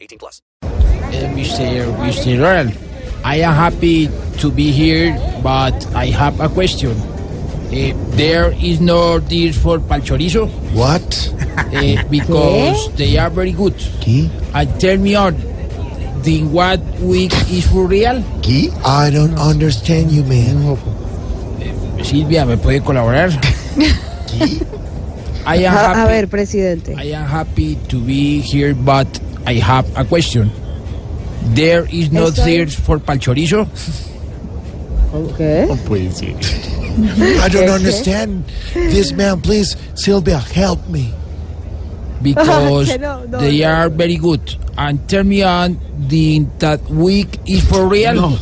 18 plus. Mr. Mr. Royal, I am happy to be here, but I have a question. Eh, there is no deal for palchorizo What? eh, because they are very good. ¿Qué? And tell me on, the what week is for real? ¿Qué? I don't understand you, man. Silvia, ¿me puede colaborar? I am A, a happy, ver, presidente. I am happy to be here, but I have a question. There is no deal for palchorizo? ¿Qué? I don't understand this, man. Please, Sylvia, help me. because Que no, no, they no. are very good. And tell me on the that week is for real.